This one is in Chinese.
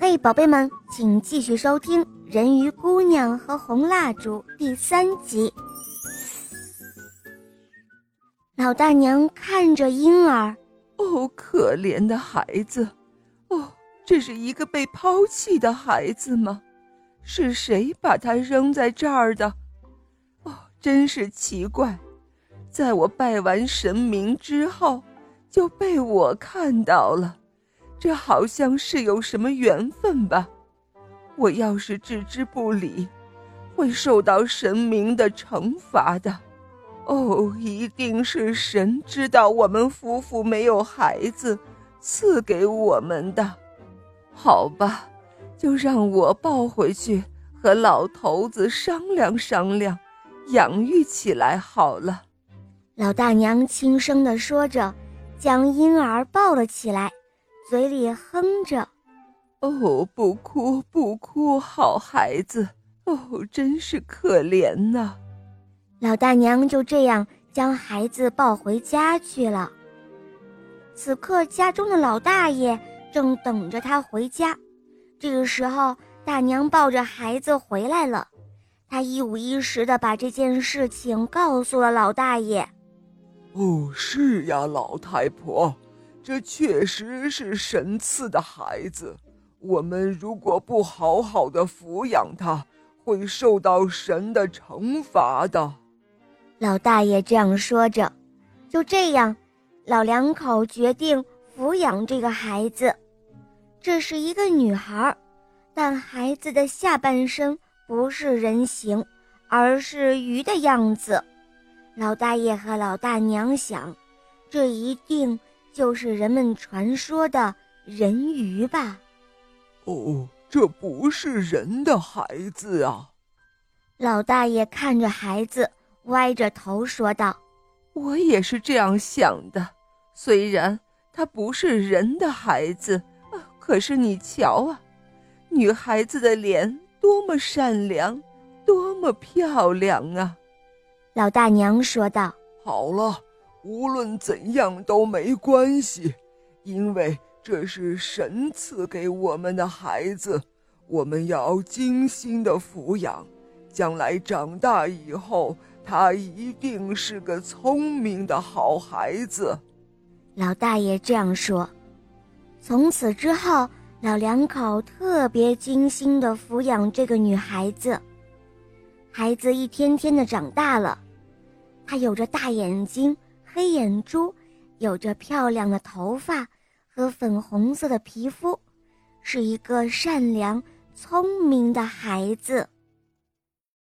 嘿，宝贝们，请继续收听《人鱼姑娘和红蜡烛》第三集。老大娘看着婴儿，哦，可怜的孩子，哦，这是一个被抛弃的孩子吗？是谁把他扔在这儿的？哦，真是奇怪，在我拜完神明之后，就被我看到了。这好像是有什么缘分吧？我要是置之不理，会受到神明的惩罚的。哦，一定是神知道我们夫妇没有孩子，赐给我们的。好吧，就让我抱回去，和老头子商量商量，养育起来好了。老大娘轻声地说着，将婴儿抱了起来。嘴里哼着：“哦，不哭不哭，好孩子。哦，真是可怜呐。”老大娘就这样将孩子抱回家去了。此刻，家中的老大爷正等着他回家。这个时候，大娘抱着孩子回来了。她一五一十的把这件事情告诉了老大爷。“哦，是呀，老太婆。”这确实是神赐的孩子，我们如果不好好的抚养他，会受到神的惩罚的。老大爷这样说着，就这样，老两口决定抚养这个孩子。这是一个女孩，但孩子的下半身不是人形，而是鱼的样子。老大爷和老大娘想，这一定。就是人们传说的人鱼吧？哦，这不是人的孩子啊！老大爷看着孩子，歪着头说道：“我也是这样想的。虽然他不是人的孩子，可是你瞧啊，女孩子的脸多么善良，多么漂亮啊！”老大娘说道：“好了。”无论怎样都没关系，因为这是神赐给我们的孩子，我们要精心的抚养，将来长大以后，他一定是个聪明的好孩子。老大爷这样说。从此之后，老两口特别精心的抚养这个女孩子。孩子一天天的长大了，他有着大眼睛。黑眼珠，有着漂亮的头发和粉红色的皮肤，是一个善良、聪明的孩子。